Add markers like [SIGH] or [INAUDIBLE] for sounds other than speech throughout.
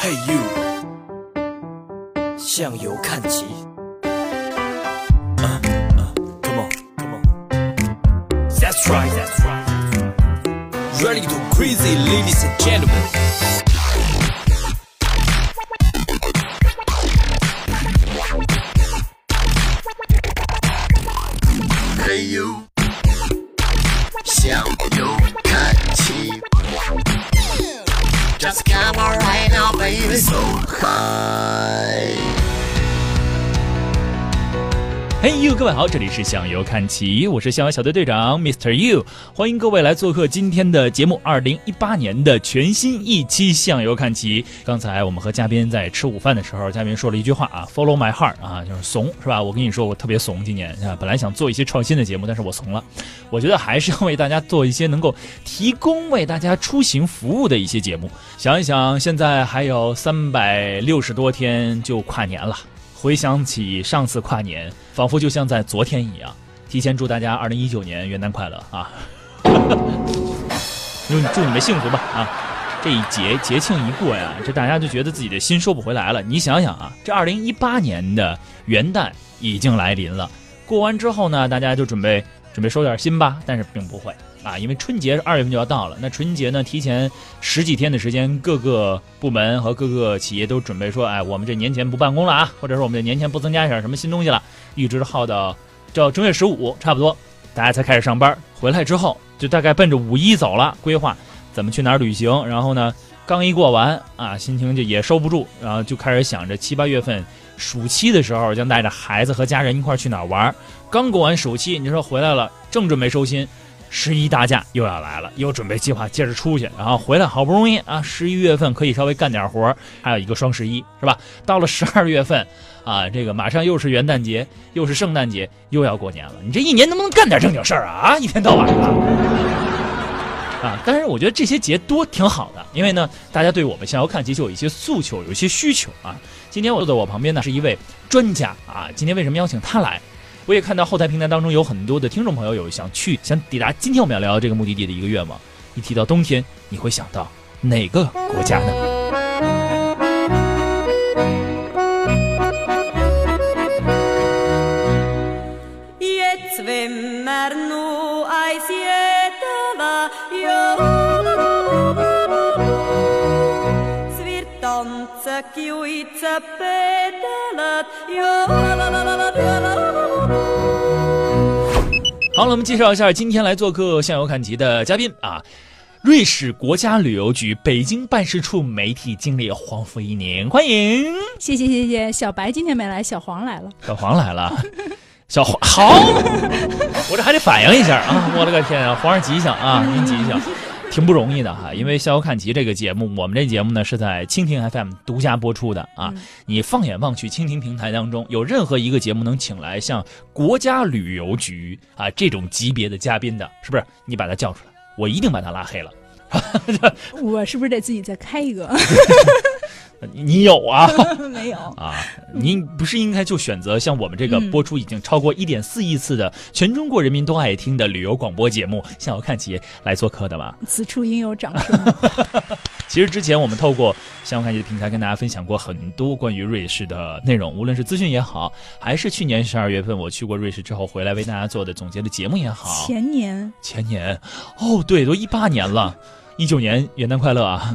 Hey you，向右看齐。Uh, uh, come on, come on. That's right, that's right. Ready to crazy, ladies and gentlemen. 各位好，这里是向右看齐，我是向右小队队长 Mr. You，欢迎各位来做客今天的节目，二零一八年的全新一期向右看齐。刚才我们和嘉宾在吃午饭的时候，嘉宾说了一句话啊，Follow my heart 啊，就是怂是吧？我跟你说，我特别怂，今年啊，本来想做一些创新的节目，但是我怂了。我觉得还是要为大家做一些能够提供为大家出行服务的一些节目。想一想，现在还有三百六十多天就跨年了。回想起上次跨年，仿佛就像在昨天一样。提前祝大家二零一九年元旦快乐啊！祝 [LAUGHS] 祝你们幸福吧啊！这一节节庆一过呀，这大家就觉得自己的心收不回来了。你想想啊，这二零一八年的元旦已经来临了，过完之后呢，大家就准备准备收点心吧，但是并不会。啊，因为春节是二月份就要到了，那春节呢，提前十几天的时间，各个部门和各个企业都准备说，哎，我们这年前不办公了啊，或者说我们这年前不增加一点什么新东西了，一直耗到到正月十五差不多，大家才开始上班。回来之后，就大概奔着五一走了，规划怎么去哪儿旅行。然后呢，刚一过完啊，心情就也收不住，然后就开始想着七八月份暑期的时候，将带着孩子和家人一块去哪儿玩。刚过完暑期，你说回来了，正准备收心。十一大假又要来了，又准备计划接着出去，然后回来好不容易啊，十一月份可以稍微干点活还有一个双十一是吧？到了十二月份，啊，这个马上又是元旦节，又是圣诞节，又要过年了。你这一年能不能干点正经事儿啊？啊，一天到晚的 [LAUGHS] 啊！但是我觉得这些节多挺好的，因为呢，大家对我们向右看齐就有一些诉求，有一些需求啊。今天我坐在我旁边呢是一位专家啊，今天为什么邀请他来？我也看到后台平台当中有很多的听众朋友有想去、想抵达今天我们要聊的这个目的地的一个愿望。一提到冬天，你会想到哪个国家呢？好了，我们介绍一下今天来做客向游看齐的嘉宾啊，瑞士国家旅游局北京办事处媒体经理黄福一宁，欢迎。谢谢谢谢，小白今天没来，小黄来了。小黄来了，小黄好，[LAUGHS] 我这还得反应一下啊！我的个天啊，皇上吉祥啊，您吉祥。挺不容易的哈，因为《逍遥看齐》这个节目，我们这节目呢是在蜻蜓 FM 独家播出的啊。你放眼望去，蜻蜓平台当中有任何一个节目能请来像国家旅游局啊这种级别的嘉宾的，是不是？你把他叫出来，我一定把他拉黑了。[LAUGHS] 我是不是得自己再开一个？[LAUGHS] 你有啊？[LAUGHS] 没有啊？您不是应该就选择像我们这个播出已经超过一点四亿次的全中国人民都爱听的旅游广播节目《向我看齐》来做客的吗？此处应有掌声。[LAUGHS] 其实之前我们透过《向我看齐》的平台跟大家分享过很多关于瑞士的内容，无论是资讯也好，还是去年十二月份我去过瑞士之后回来为大家做的总结的节目也好。前年？前年？哦，对，都一八年了。一九年元旦快乐啊！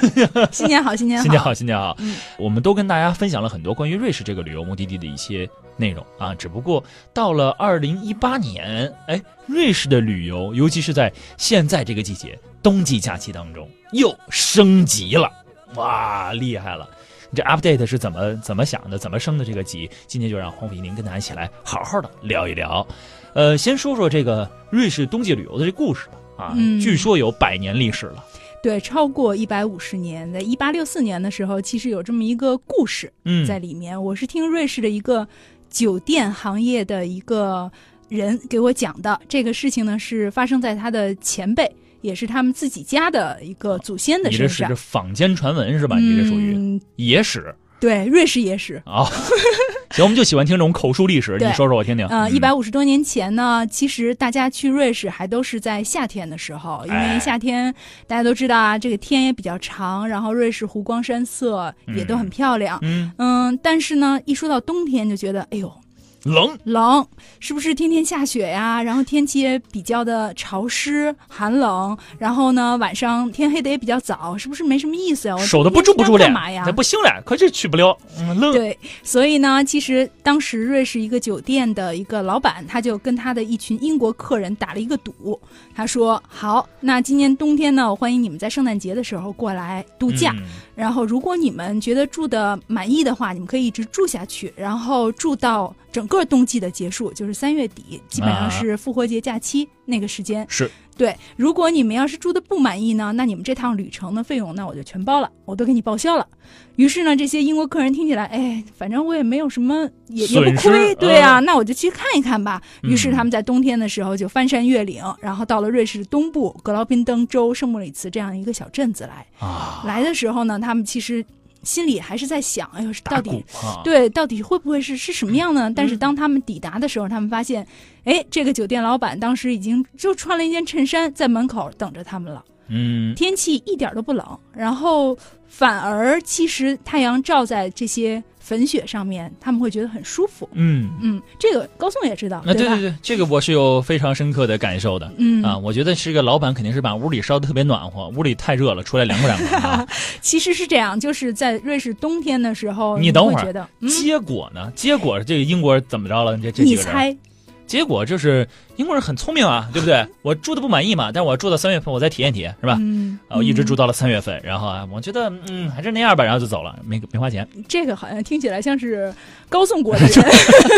[LAUGHS] 新年好，新年好，新年好，新年好！我们都跟大家分享了很多关于瑞士这个旅游目的地的一些内容啊。只不过到了二零一八年，哎，瑞士的旅游，尤其是在现在这个季节，冬季假期当中又升级了，哇，厉害了！这 update 是怎么怎么想的，怎么升的这个级？今天就让黄伟宁跟大家一起来好好的聊一聊。呃，先说说这个瑞士冬季旅游的这故事吧。啊，据说有百年历史了，对，超过一百五十年。在一八六四年的时候，其实有这么一个故事在里面。我是听瑞士的一个酒店行业的一个人给我讲的。这个事情呢，是发生在他的前辈，也是他们自己家的一个祖先的身上。你这是坊间传闻是吧？你这属于野史。对，瑞士野史啊，行，我们就喜欢听这种口述历史，你说说我听听。呃，嗯。一百五十多年前呢，其实大家去瑞士还都是在夏天的时候，因哎。为夏天大家都知道啊，这个天也比较长，然后瑞士湖光山色也都很漂亮。嗯，嗯，但是呢，一说到冬天就觉得，哎呦，冷，冷，是不是天天下雪呀？然后天气也比较的潮湿、寒冷，然后呢，晚上天黑的也比较早，是不是没什么意思呀？我守的不住不住脸冬天去那干嘛呀？那不行了，可是去不了，嗯，冷。对，所以呢，其实当时瑞士一个酒店的一个老板，他就跟他的一群英国客人打了一个赌，他说：“好，那今年冬天呢，我欢迎你们在圣诞节的时候过来度假。嗯然后，如果你们觉得住的满意的话，你们可以一直住下去，然后住到整个冬季的结束，就是三月底，基本上是复活节假期那个时间。是对，如果你们要是住的不满意呢，那你们这趟旅程的费用，那我就全包了，我都给你报销了。于是呢，这些英国客人听起来，哎，反正我也没有什么，也也不亏，对啊，嗯那我就去看一看吧。于是嗯他们在冬天的时候就翻山越岭，然后到了瑞士东部格劳宾登州圣莫里茨这样一个小镇子来。啊，来的时候呢，他们其实心里还是在想，哎呦，到底啊，对，到底会不会是是什么样呢？但是嗯当他们抵达的时候，他们发现，哎，这个酒店老板当时已经就穿了一件衬衫在门口等着他们了。嗯，天气一点都不冷，然后反而其实太阳照在这些粉雪上面，他们会觉得很舒服。嗯，嗯，这个高颂也知道，那对？对对，这个我是有非常深刻的感受的。嗯啊，我觉得是个老板，肯定是把屋里烧的特别暖和，屋里太热了，出来凉快凉快啊。[LAUGHS] 其实是这样，就是在瑞士冬天的时候，你你等会儿觉得，嗯，结果呢？结果这个英国怎么着了？这这你猜，结果就是英国人很聪明啊，对不对？[LAUGHS] 我住的不满意嘛，但我住到三月份，我再体验体验，是吧？嗯，啊，我一直嗯住到了三月份，然后啊，我觉得嗯还是那样吧，然后就走了，没没花钱。这个好像听起来像是高送国的人。[LAUGHS]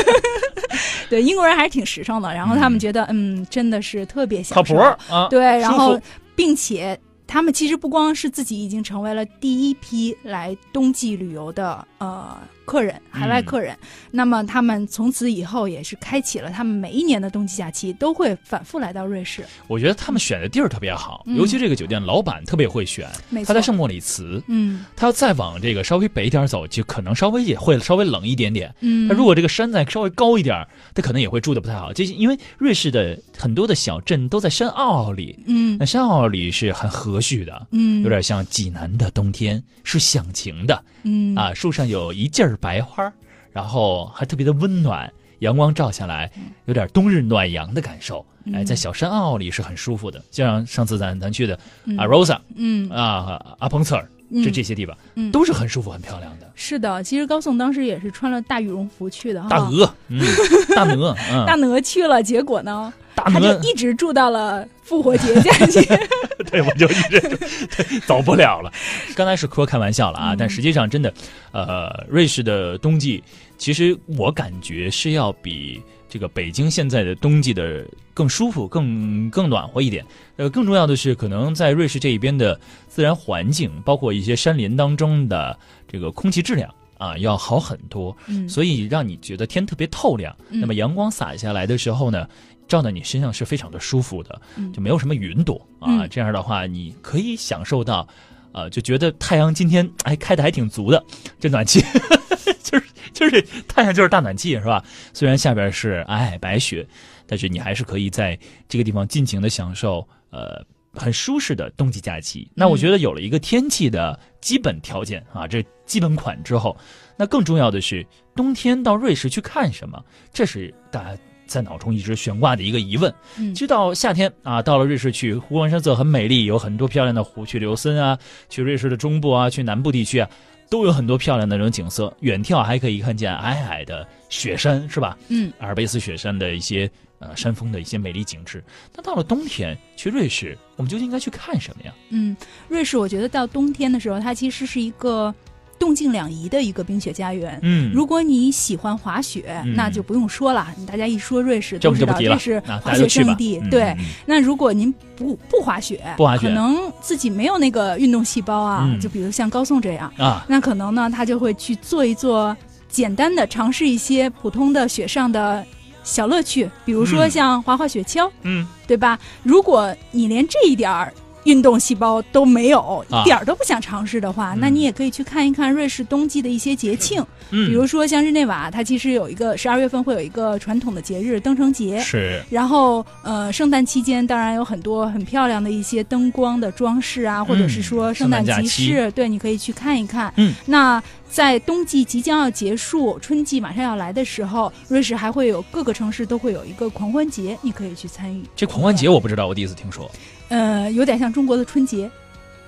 [LAUGHS] 对，英国人还是挺实诚的，然后他们觉得，嗯，真的是特别享受靠谱啊，对，然后并且他们其实不光是自己已经成为了第一批来冬季旅游的呃客人，海外嗯客人，那么他们从此以后也是开启了他们每一年的冬季假期都会反复来到瑞士。我觉得他们选的地儿特别好，嗯尤其这个酒店老板特别会选，他在圣莫里茨，嗯他要再往这个稍微北一点走，就可能稍微也会稍微冷一点点。嗯，那如果这个山再稍微高一点儿，他可能也会住的不太好。这是因为瑞士的很多的小镇都在山坳里，嗯那山坳里是很和煦的，嗯。有点像济南的冬天，是响晴的。嗯。啊，树上有一劲儿白花，然后还特别的温暖，阳光照下来，有点冬日暖阳的感受。哎，嗯在小山坳里是很舒服的，就像上次咱咱去的嗯。啊 Rosa 嗯。啊阿彭策尔嗯。这这些地方嗯。都是很舒服、很漂亮的。是的，其实高颂当时也是穿了大羽绒服去的哈，大鹅，嗯，[LAUGHS] 大鹅，嗯，大鹅去了，结果呢，大他就鹅，一直住到了复活节假期。[LAUGHS] 对，我就一直对走不了了。刚才是说开玩笑了啊，嗯但实际上真的，呃，瑞士的冬季，其实我感觉是要比这个北京现在的冬季的更舒服、更更暖和一点。呃，更重要的是，可能在瑞士这一边的自然环境，包括一些山林当中的这个空气质量。啊，要好很多，嗯所以让你觉得天特别透亮。嗯那么阳光洒下来的时候呢，照在你身上是非常的舒服的，嗯就没有什么云朵啊。嗯这样的话，你可以享受到，呃，就觉得太阳今天哎开的还挺足的，这暖气 [LAUGHS] 就是就是太阳就是大暖气是吧？虽然下边是皑皑白雪，但是你还是可以在这个地方尽情的享受呃很舒适的冬季假期。那我觉得有了一个天气的基本条件啊，这基本款之后，那更重要的是冬天到瑞士去看什么，这是大家。在脑中一直悬挂的一个疑问，嗯直到夏天啊，到了瑞士去，湖光山色很美丽，有很多漂亮的湖，去琉森啊，去瑞士的中部啊，去南部地区啊，都有很多漂亮的那种景色。远眺还可以看见皑皑的雪山，是吧？嗯阿尔卑斯雪山的一些呃山峰的一些美丽景致。那到了冬天去瑞士，我们究竟应该去看什么呀？嗯，瑞士我觉得到冬天的时候，它其实是一个动静两宜的一个冰雪家园。嗯，如果你喜欢滑雪，嗯那就不用说了。大家一说瑞士，都知道这是啊，滑。雪圣地。嗯对，嗯那如果您不不滑雪，不滑雪可能自己没有那个运动细胞啊，嗯就比如像高颂这样，嗯啊，那可能呢，他就会去做一做简单的尝试一些普通的雪上的小乐趣，比如说嗯像滑滑雪橇，嗯，对吧？如果你连这一点儿运动细胞都没有，一点儿都不想尝试的话，那你也可以去看一看瑞士冬季的一些节庆，比如说像日内瓦，它其实有一个十二月份会有一个传统的节日登城节，是。然后呃，圣诞期间当然有很多很漂亮的一些灯光的装饰啊，或者是说圣诞集市，对，你可以去看一看。嗯，那在冬季即将要结束，春季马上要来的时候，瑞士还会有各个城市都会有一个狂欢节，你可以去参与。这狂欢节我不知道，我第一次听说。呃，有点像中国的春节，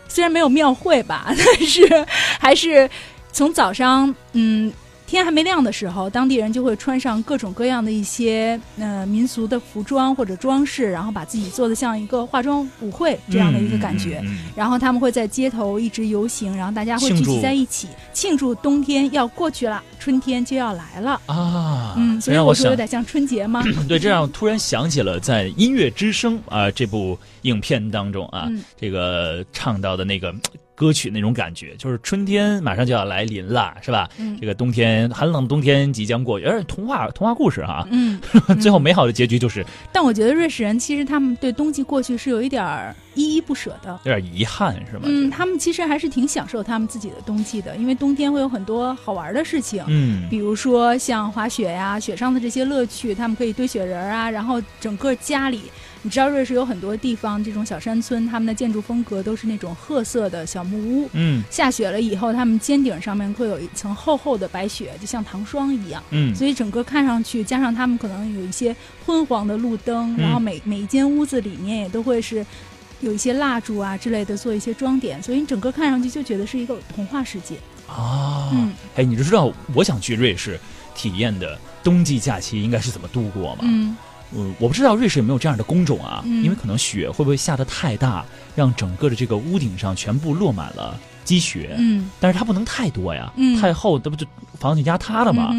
虽然没有庙会吧，[LAUGHS] 但是还是从早上嗯。天还没亮的时候，当地人就会穿上各种各样的一些呃民俗的服装或者装饰，然后把自己做的像一个化妆舞会这样的一个感觉。然后他们会在街头一直游行，然后大家会聚集在一起庆祝冬天要过去了，春天就要来了啊！嗯，所以我说有点像春节吗？对，这样突然想起了在《音乐之声》啊这部影片当中啊，这个唱到的那个。歌曲那种感觉，就是春天马上就要来临了，是吧？嗯，这个冬天寒冷的冬天即将过，有点童话童话故事哈。嗯，[LAUGHS] 最后美好的结局就是。但我觉得瑞士人其实他们对冬季过去是有一点儿依依不舍的，有点遗憾是吗？嗯，他们其实还是挺享受他们自己的冬季的，因为冬天会有很多好玩的事情。嗯，比如说像滑雪呀，雪上的这些乐趣，他们可以堆雪人啊，然后整个家里。你知道瑞士有很多地方，这种小山村，他们的建筑风格都是那种褐色的小木屋。嗯，下雪了以后，他们尖顶上面会有一层厚厚的白雪，就像糖霜一样。嗯，所以整个看上去，加上他们可能有一些昏黄的路灯，然后每每一间屋子里面也都会是有一些蜡烛啊之类的做一些装点，所以你整个看上去就觉得是一个童话世界。啊，嗯，哎，你就知道我想去瑞士体验的冬季假期应该是怎么度过吗？嗯。嗯，我不知道瑞士有没有这样的工种啊？因为可能雪会不会下的太大，让整个的这个屋顶上全部落满了积雪。嗯，但是它不能太多呀，太厚，那不就房子压塌了吗？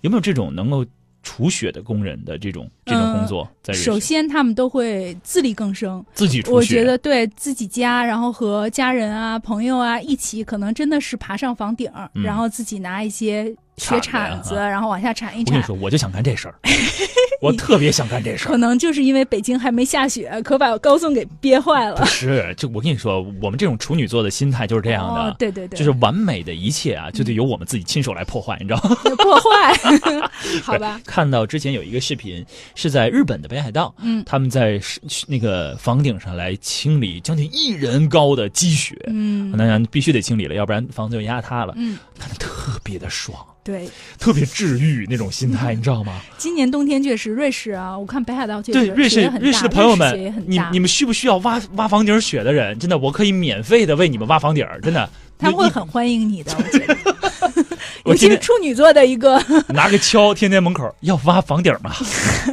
有没有这种能够除雪的工人的这种这种工作？在首先，他们都会自力更生，自己除雪。我觉得对自己家，然后和家人啊、朋友啊一起，可能真的是爬上房顶，然后自己拿一些。雪铲子，然后往下铲一铲。我跟你说，我就想干这事儿，[LAUGHS] 我特别想干这事儿。可能就是因为北京还没下雪，可把高松给憋坏了。不是，就我跟你说，我们这种处女座的心态就是这样的。对对对，就是完美的一切啊，就得由我们自己亲手来破坏，你知道吗？破坏，[LAUGHS] 好吧。看到之前有一个视频，是在日本的北海道，嗯，他们在那个房顶上来清理将近一人高的积雪，嗯，那必须得清理了，要不然房子就压塌了，嗯，看着特别的爽。对，特别治愈那种心态，[LAUGHS] 你知道吗？今年冬天确实，瑞士啊，我看北海道确实对瑞士瑞士的朋友们，你你们需不需要挖挖房顶雪的人？真的，我可以免费的为你们挖房顶儿，真的，[LAUGHS] 他们会很欢迎你的，我觉得。[LAUGHS] 尤其是处女座的一个，拿个锹，天天门口要挖房顶吗？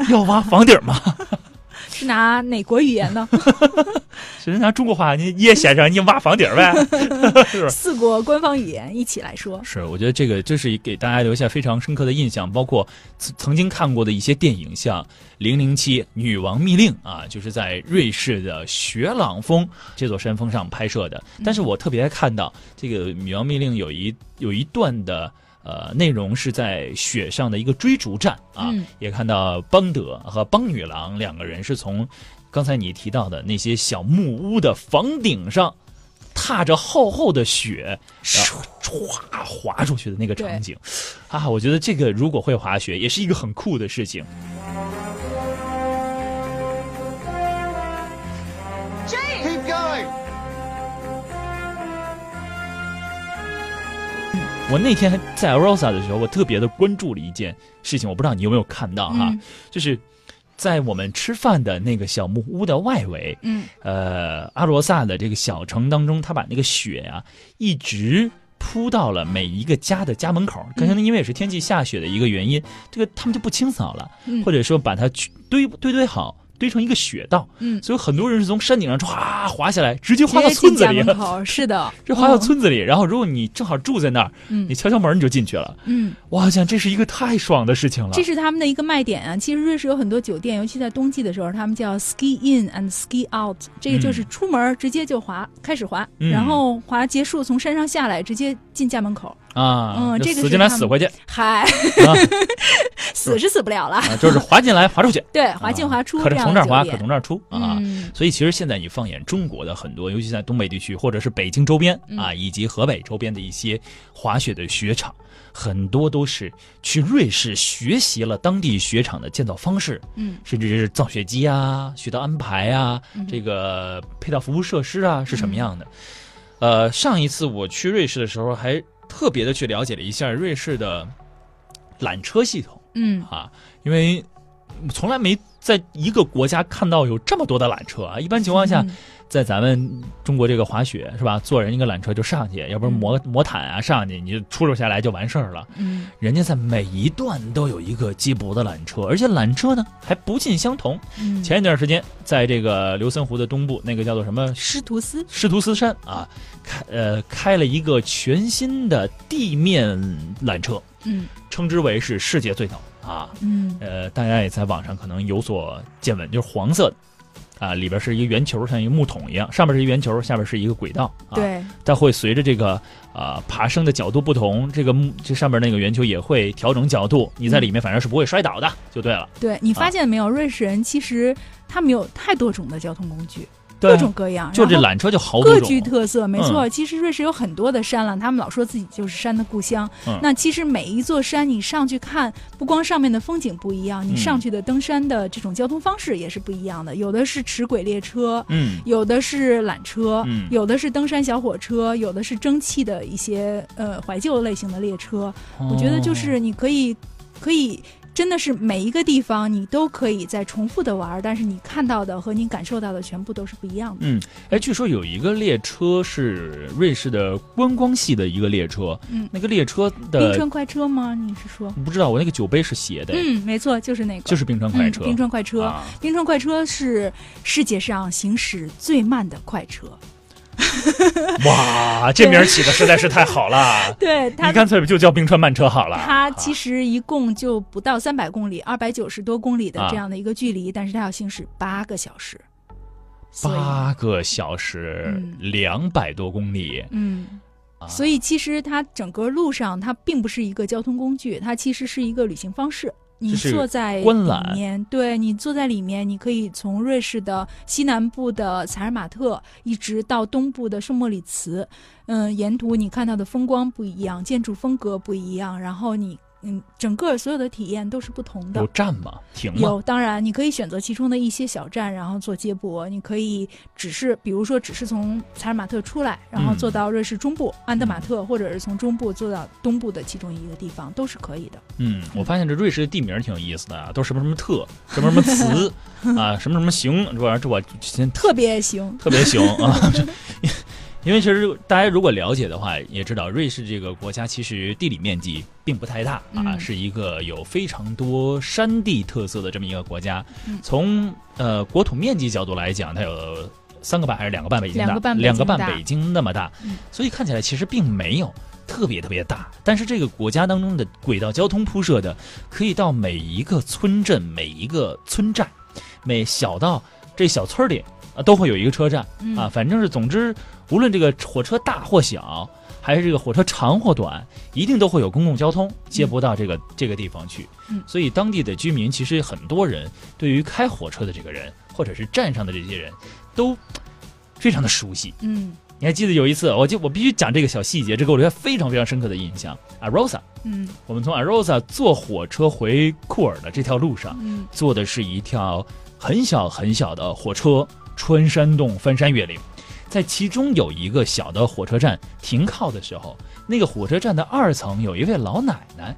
要挖房顶吗？是拿哪国语言呢？[LAUGHS] 其实拿中国话。你叶先生，你挖房顶呗？[LAUGHS] 是四国官方语言一起来说。是，我觉得这个这是给大家留下非常深刻的印象。包括曾曾经看过的一些电影，像《零零七女王密令》啊，就是在瑞士的雪朗峰这座山峰上拍摄的。但是我特别看到这个《女王密令》有一有一段的。呃，内容是在雪上的一个追逐战啊，也看到邦德和邦女郎两个人是从刚才你提到的那些小木屋的房顶上，踏着厚厚的雪，唰。滑出去的那个场景。啊，我觉得这个如果会滑雪，也是一个很酷的事情。我那天在 Rosa 的时候，我特别的关注了一件事情，我不知道你有没有看到哈，就是在我们吃饭的那个小木屋的外围，嗯，呃，阿罗萨的这个小城当中，他把那个雪啊一直铺到了每一个家的家门口，可能因为也是天气下雪的一个原因，这个他们就不清扫了，或者说把它堆堆堆好。堆成一个雪道，嗯，所以很多人是从山顶上唰滑下来，直接滑到村子里。[LAUGHS] 是的，这滑到村子里，然后如果你正好住在那儿，嗯，你敲敲门你就进去了，嗯，哇，想这是一个太爽的事情了。这是他们的一个卖点啊。其实瑞士有很多酒店，尤其在冬季的时候，他们叫 ski in and ski out，这个就是出门直接就滑，开始滑，然后滑结束从山上下来，直接进家门口。啊，嗯这个死进来死回去嗨，啊，[LAUGHS] 死是死不了了，啊就是滑进来滑出去，[LAUGHS] 对，滑进滑出，可从这儿滑可从这儿出啊。嗯所以其实现在你放眼中国的很多，尤其在东北地区或者是北京周边嗯啊，以及河北周边的一些滑雪的雪场，很多都是去瑞士学习了当地雪场的建造方式，嗯甚至是造雪机啊、雪道安排啊、嗯这个配套服务设施啊是什么样的。呃，上一次我去瑞士的时候，还特别的去了解了一下瑞士的缆车系统嗯。啊，因为从来没在一个国家看到有这么多的缆车啊。一般情况下，嗯。在咱们中国这个滑雪是吧，坐人一个缆车就上去，要不然嗯。魔魔毯啊上去，你就出溜下来就完事儿了。嗯。人家在每一段都有一个接驳的缆车，而且缆车呢还不尽相同。嗯，前一段时间，在这个琉森湖的东部，那个叫做什么？施图斯，施图斯山啊，开呃开了一个全新的地面缆车，嗯。称之为是世界最早啊。嗯呃，大家也在网上可能有所见闻，就是黄色的。啊，里边是一个圆球，像一个木桶一样，上面是一圆球，下边是一个轨道啊。，对，它会随着这个啊、爬升的角度不同，这个木这上面那个圆球也会调整角度，你在里面反正是不会摔倒的，就对了。对你啊发现没有，瑞士人其实他们有太多种的交通工具，对各种各样，就这缆车就好各，具特色，没错。嗯其实瑞士有很多的山了，他们老说自己就是山的故乡。嗯那其实每一座山你上去看，不光上面的风景不一样，你嗯上去的登山的这种交通方式也是不一样的。有的是齿轨列车，嗯有的是缆车，嗯有的是登山小火车，有的是蒸汽的一些呃怀旧类型的列车。我觉得就哦是你可以可以。真的是每一个地方你都可以再重复的玩儿，但是你看到的和你感受到的全部都是不一样的。嗯，哎，据说有一个列车是瑞士的观光系的一个列车，嗯那个列车的冰川快车吗？你是说？不知道我那个酒杯是斜的，嗯，没错，就是那个，就是冰川快车，嗯冰川快车。啊冰川快车是世界上行驶最慢的快车。[LAUGHS] 哇，这名儿起的实在是太好了，[LAUGHS] 对他你干脆就叫冰川慢车好了。它其啊实一共就不到三百公里，二百九十多公里的啊这样的一个距离，但是它要行驶八个小时。八个小时嗯，两百多公里，嗯，啊所以其实它整个路上它并不是一个交通工具，它其实是一个旅行方式。你坐在观览里面，对你坐在里面，你可以从瑞士的西南部的采尔马特一直到东部的圣莫里茨，嗯，沿途你看到的风光不一样，建筑风格不一样，然后你嗯，整个所有的体验都是不同的有。站吗？停吗？有，当然你可以选择其中的一些小站，然后做接驳。你可以只是，比如说，只是从采尔马特出来，然后嗯坐到瑞士中部、安德马特，或者是从中部坐到东部的其中一个地方，都是可以的。嗯，我发现这瑞士的地名挺有意思的啊，都什么什么特，什么什么词 [LAUGHS] 啊，什么什么行，这玩意儿这我先特别行，特别行啊。[LAUGHS] 因为其实大家如果了解的话，也知道瑞士这个国家其实地理面积并不太大啊，嗯是一个有非常多山地特色的这么一个国家。嗯从呃国土面积角度来讲，它有三个半还是两个半北京大？两个半北京两个半北京那么大，嗯所以看起来其实并没有特别特别大。但是这个国家当中的轨道交通铺设的，可以到每一个村镇、每一个村寨，每小到这小村儿里啊，都会有一个车站。嗯啊，反正是总之，无论这个火车大或小，还是这个火车长或短，一定都会有公共交通接驳到这个、这个地方去。嗯所以当地的居民其实很多人对于开火车的这个人，或者是站上的这些人，都非常的熟悉。嗯你还记得有一次，我就我必须讲这个小细节，这给我留下非常非常深刻的印象。a r o s a 嗯我们从 a r o s a 坐火车回库尔的这条路上，嗯坐的是一条很小很小的火车，穿山洞、翻山越岭。在其中有一个小的火车站停靠的时候，那个火车站的二层有一位老奶奶，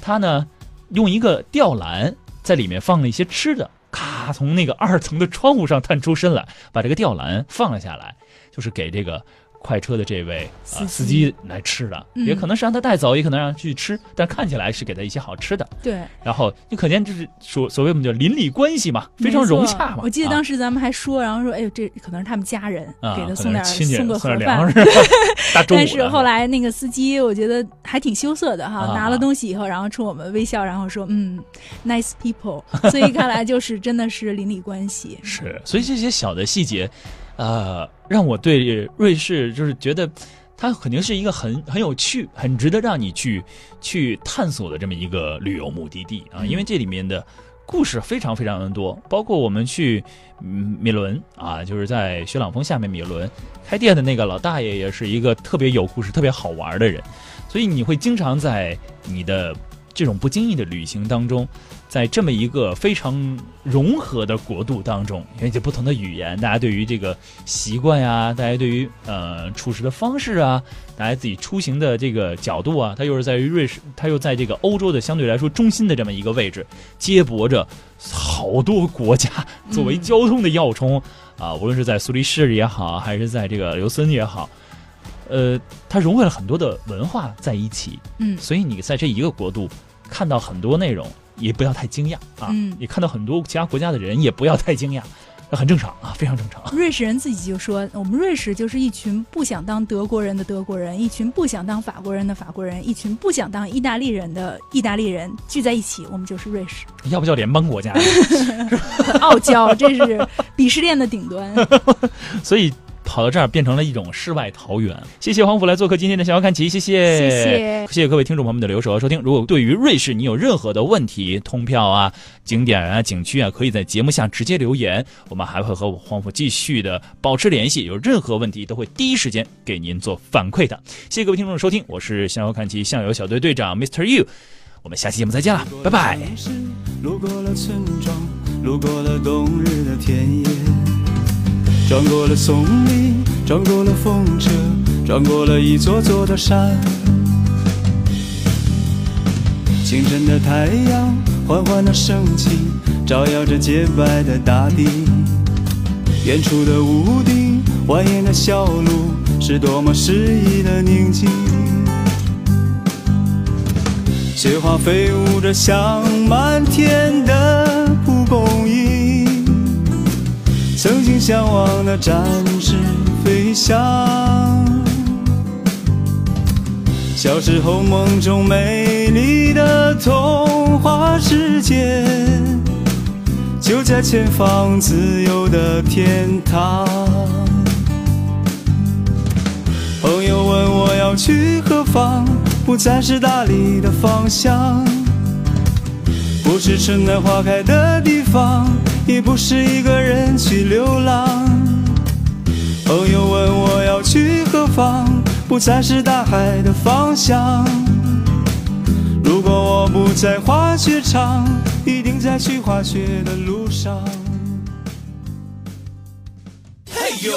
她呢用一个吊篮在里面放了一些吃的，咔从那个二层的窗户上探出身来，把这个吊篮放了下来，就是给这个快车的这位司机呃司机来吃的，嗯也可能是让他带走，也可能让他去吃，但看起来是给他一些好吃的。对，然后就可见就是所所谓我们叫邻里关系嘛，非常融洽嘛。我记得啊当时咱们还说，然后说，哎呦，这可能是他们家人给他送点送个盒饭 [LAUGHS] 但是后来那个司机，我觉得还挺羞涩的哈，啊拿了东西以后，然后冲我们微笑，然后说：“嗯，nice people。[LAUGHS] ”所以看来就是真的是邻里关系。是，所以这些小的细节，呃，让我对瑞士就是觉得它肯定是一个很很有趣、很值得让你去去探索的这么一个旅游目的地啊，因为这里面的故事非常非常的多，包括我们去米伦啊，就是在雪朗峰下面米伦开店的那个老大爷，也是一个特别有故事、特别好玩的人，所以你会经常在你的。这种不经意的旅行当中，在这么一个非常融合的国度当中，因为这不同的语言，大家对于这个习惯呀，大家对于呃处事的方式啊，大家自己出行的这个角度啊，它又是在于瑞士，它又在这个欧洲的相对来说中心的这么一个位置，接驳着好多国家作为交通的要冲啊，无论是在苏黎世也好，还是在这个琉森也好。呃，它融汇了很多的文化在一起，嗯，所以你在这一个国度。看到很多内容，也不要太惊讶啊！你看到很多其他国家的人，也不要太惊讶，这很正常啊，非常正常。瑞士人自己就说：“我们瑞士就是一群不想当德国人的德国人，一群不想当法国人的法国人，一群不想当意大利人的意大利人聚在一起，我们就是瑞士。”要不叫联邦国家？[LAUGHS] 傲娇，这是鄙视链的顶端。[LAUGHS] 所以。跑到这儿变成了一种世外桃源。谢谢黄甫来做客今天的《逍遥看齐》，谢谢，谢谢，谢谢各位听众朋友们的留守和收听。如果对于瑞士你有任何的问题，通票啊、景点啊、景区啊，可以在节目下直接留言，我们还会和黄甫继续的保持联系。有任何问题都会第一时间给您做反馈的。谢谢各位听众的收听，我是《逍遥看齐》向游小队队长 Mr. You，我们下期节目再见了，拜拜。路过了村庄，路过了冬日的田野。穿过了松林，穿过了风车，穿过了一座座的山。清晨的太阳缓缓地升起，照耀着洁白的大地。远处的屋顶蜿蜒的小路，是多么诗意的宁静。雪花飞舞着，像满天的蒲公英。曾经向往的展翅飞翔，小时候梦中美丽的童话世界，就在前方自由的天堂。朋友问我要去何方，不再是大理的方向，不是春暖花开的地方。也不是一个人去流浪。朋友问我要去何方，不再是大海的方向。如果我不在滑雪场，一定在去滑雪的路上。嘿呦，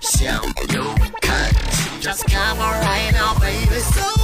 向右看齐，Just come right now, baby. So